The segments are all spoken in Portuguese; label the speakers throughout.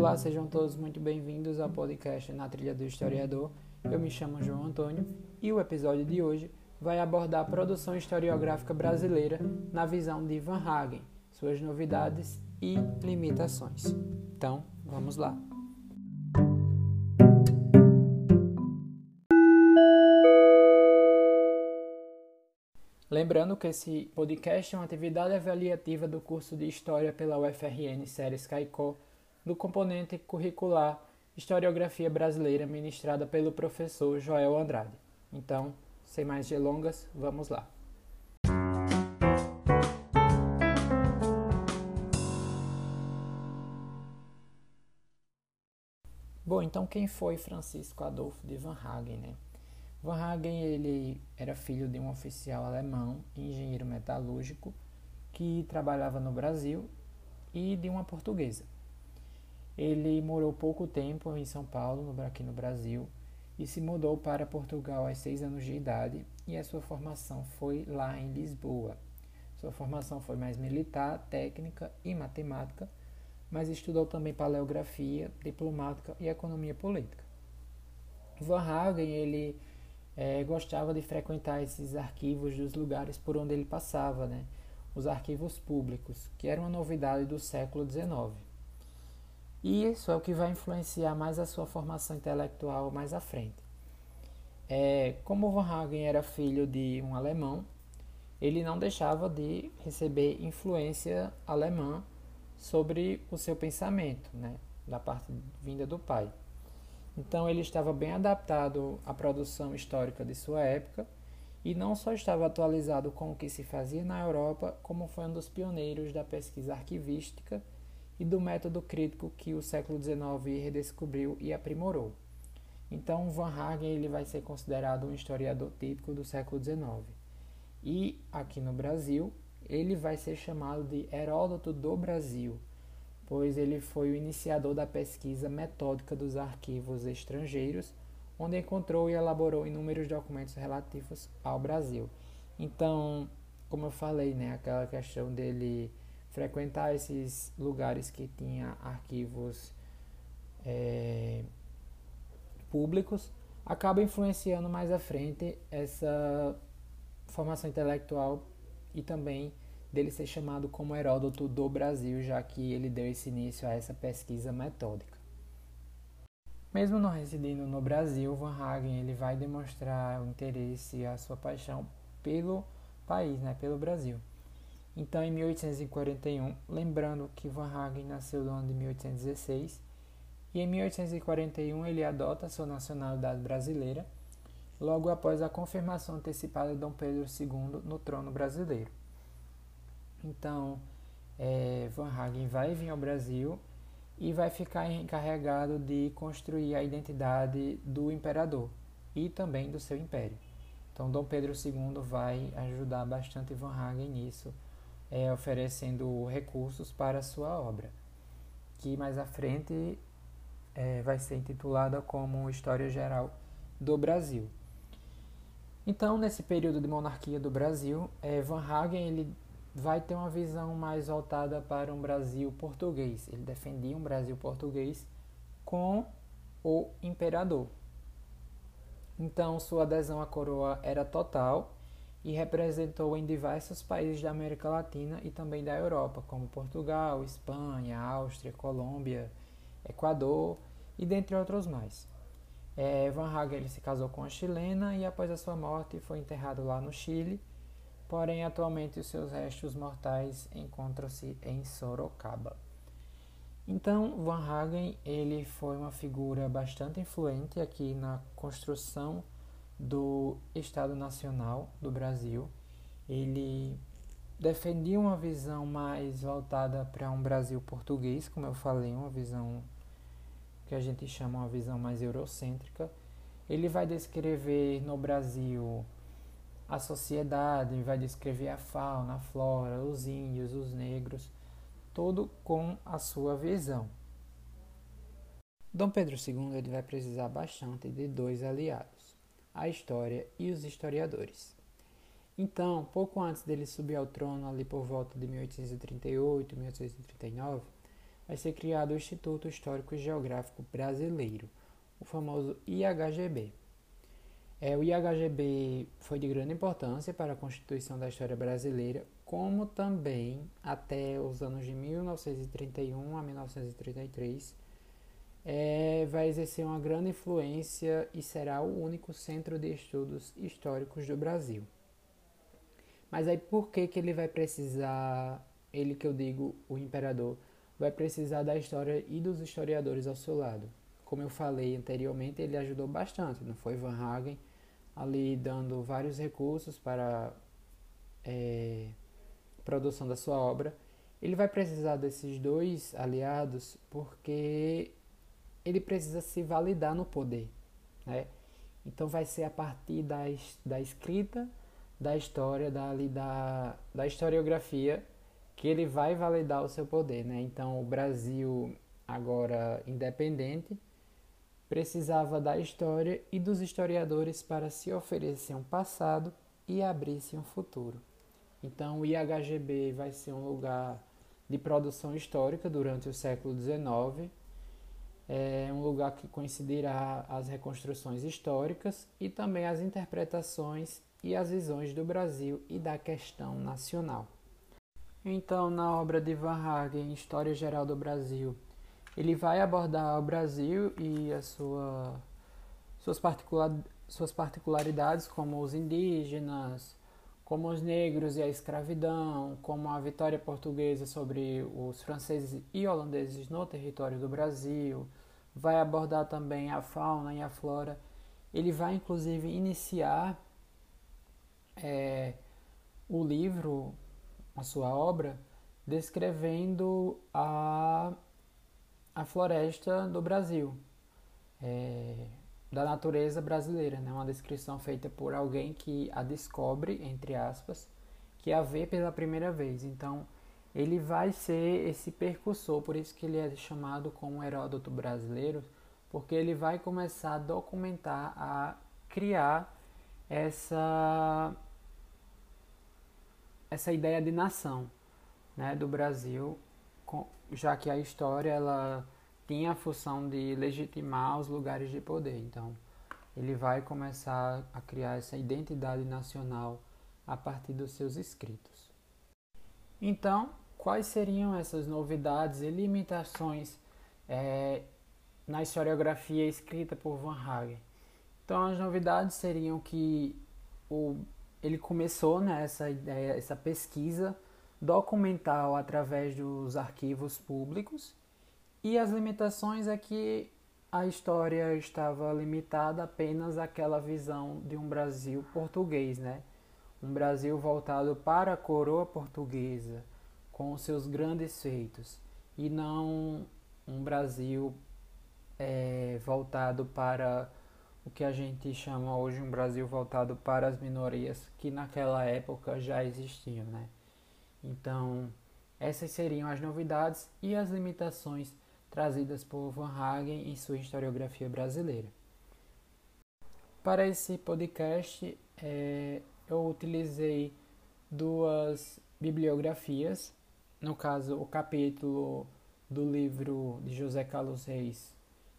Speaker 1: Olá, sejam todos muito bem-vindos ao podcast Na Trilha do Historiador. Eu me chamo João Antônio e o episódio de hoje vai abordar a produção historiográfica brasileira na visão de Van Hagen, suas novidades e limitações. Então, vamos lá. Lembrando que esse podcast é uma atividade avaliativa do curso de História pela UFRN Séries Caicó, do componente curricular Historiografia Brasileira, ministrada pelo professor Joel Andrade. Então, sem mais delongas, vamos lá. Bom, então quem foi Francisco Adolfo de Van Hagen, né? Van Hagen ele era filho de um oficial alemão, engenheiro metalúrgico, que trabalhava no Brasil e de uma portuguesa. Ele morou pouco tempo em São Paulo, aqui no Brasil, e se mudou para Portugal aos seis anos de idade e a sua formação foi lá em Lisboa. Sua formação foi mais militar, técnica e matemática, mas estudou também paleografia, diplomática e economia política. Van Hagen ele é, gostava de frequentar esses arquivos dos lugares por onde ele passava, né? os arquivos públicos, que era uma novidade do século XIX. E isso é o que vai influenciar mais a sua formação intelectual mais à frente. É, como Van Hagen era filho de um alemão, ele não deixava de receber influência alemã sobre o seu pensamento, né, da parte vinda do pai. Então ele estava bem adaptado à produção histórica de sua época e não só estava atualizado com o que se fazia na Europa, como foi um dos pioneiros da pesquisa arquivística e do método crítico que o século XIX redescobriu e aprimorou. Então Van Hagen ele vai ser considerado um historiador típico do século XIX. E aqui no Brasil, ele vai ser chamado de Heródoto do Brasil, pois ele foi o iniciador da pesquisa metódica dos arquivos estrangeiros, onde encontrou e elaborou inúmeros documentos relativos ao Brasil. Então, como eu falei, né, aquela questão dele frequentar esses lugares que tinha arquivos é, públicos acaba influenciando mais à frente essa formação intelectual e também dele ser chamado como Heródoto do Brasil, já que ele deu esse início a essa pesquisa metódica. Mesmo não residindo no Brasil, Van Hagen ele vai demonstrar o interesse e a sua paixão pelo país, né, pelo Brasil. Então, em 1841, lembrando que Van Hagen nasceu no ano de 1816, e em 1841 ele adota sua nacionalidade brasileira, logo após a confirmação antecipada de Dom Pedro II no trono brasileiro. Então, é, Van Hagen vai vir ao Brasil e vai ficar encarregado de construir a identidade do imperador e também do seu império. Então, Dom Pedro II vai ajudar bastante Van Hagen nisso, é, oferecendo recursos para a sua obra, que mais à frente é, vai ser intitulada como História Geral do Brasil. Então, nesse período de monarquia do Brasil, é, Van Hagen ele vai ter uma visão mais voltada para um Brasil português. Ele defendia um Brasil português com o imperador. Então, sua adesão à coroa era total e representou em diversos países da América Latina e também da Europa, como Portugal, Espanha, Áustria, Colômbia, Equador e dentre outros mais. É, Van Hagen se casou com uma chilena e após a sua morte foi enterrado lá no Chile porém atualmente os seus restos mortais encontram-se em Sorocaba. Então, Van Hagen ele foi uma figura bastante influente aqui na construção do Estado Nacional do Brasil. Ele defendia uma visão mais voltada para um Brasil português, como eu falei, uma visão que a gente chama uma visão mais eurocêntrica. Ele vai descrever no Brasil a sociedade, vai descrever a fauna, a flora, os índios, os negros, tudo com a sua visão. Dom Pedro II ele vai precisar bastante de dois aliados, a história e os historiadores. Então, pouco antes dele subir ao trono, ali por volta de 1838, 1839, vai ser criado o Instituto Histórico e Geográfico Brasileiro, o famoso IHGB. É, o IHGB foi de grande importância para a constituição da história brasileira, como também até os anos de 1931 a 1933 é, vai exercer uma grande influência e será o único centro de estudos históricos do Brasil. Mas aí por que, que ele vai precisar, ele que eu digo, o imperador, vai precisar da história e dos historiadores ao seu lado? Como eu falei anteriormente, ele ajudou bastante, não foi Van Hagen ali dando vários recursos para é, produção da sua obra. Ele vai precisar desses dois aliados porque ele precisa se validar no poder, né? Então vai ser a partir da, da escrita da história, da, da, da historiografia, que ele vai validar o seu poder, né? Então o Brasil, agora independente, precisava da história e dos historiadores para se oferecer um passado e abrir-se um futuro. Então o IHGB vai ser um lugar de produção histórica durante o século XIX, é um lugar que coincidirá as reconstruções históricas e também as interpretações e as visões do Brasil e da questão nacional. Então, na obra de Van Hagen, História Geral do Brasil, ele vai abordar o Brasil e a sua, suas, particular, suas particularidades, como os indígenas, como os negros e a escravidão, como a vitória portuguesa sobre os franceses e holandeses no território do Brasil, vai abordar também a fauna e a flora. Ele vai inclusive iniciar é, o livro, a sua obra, descrevendo a, a floresta do Brasil, é, da natureza brasileira, né? uma descrição feita por alguém que a descobre, entre aspas, que a vê pela primeira vez. Então, ele vai ser esse percussor, por isso que ele é chamado como Heródoto brasileiro, porque ele vai começar a documentar, a criar essa essa ideia de nação, né, do Brasil, já que a história ela tinha a função de legitimar os lugares de poder. Então, ele vai começar a criar essa identidade nacional a partir dos seus escritos. Então, quais seriam essas novidades e limitações é, na historiografia escrita por Van Hagen? Então, as novidades seriam que o, ele começou né, ideia, essa pesquisa documental através dos arquivos públicos e as limitações é que a história estava limitada apenas àquela visão de um Brasil português, né? Um Brasil voltado para a coroa portuguesa, com seus grandes feitos e não um Brasil é, voltado para o que a gente chama hoje um Brasil voltado para as minorias que naquela época já existiam, né? Então, essas seriam as novidades e as limitações trazidas por Van Hagen em sua historiografia brasileira. Para esse podcast, é, eu utilizei duas bibliografias no caso, o capítulo do livro de José Carlos Reis,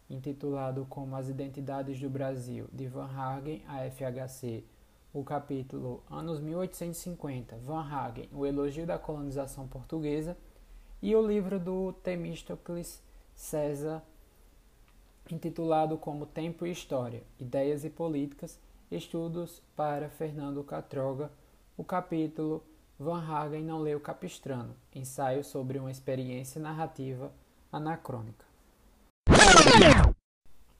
Speaker 1: intitulado como As Identidades do Brasil, de Van Hagen a FHC, o capítulo Anos 1850, Van Hagen, o elogio da colonização portuguesa, e o livro do Temístocles César, intitulado como Tempo e História, Ideias e Políticas, Estudos para Fernando Catroga, o capítulo Van Hagen não leu Capistrano, ensaio sobre uma experiência narrativa anacrônica.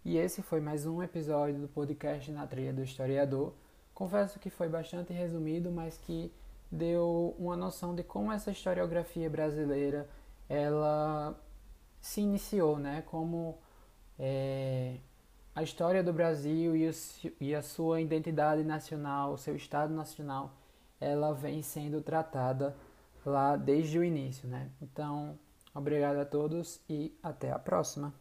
Speaker 1: E esse foi mais um episódio do podcast Na Trilha do Historiador. Confesso que foi bastante resumido, mas que deu uma noção de como essa historiografia brasileira ela se iniciou, né? Como é, a história do Brasil e, o, e a sua identidade nacional, o seu Estado nacional ela vem sendo tratada lá desde o início, né? Então, obrigado a todos e até a próxima.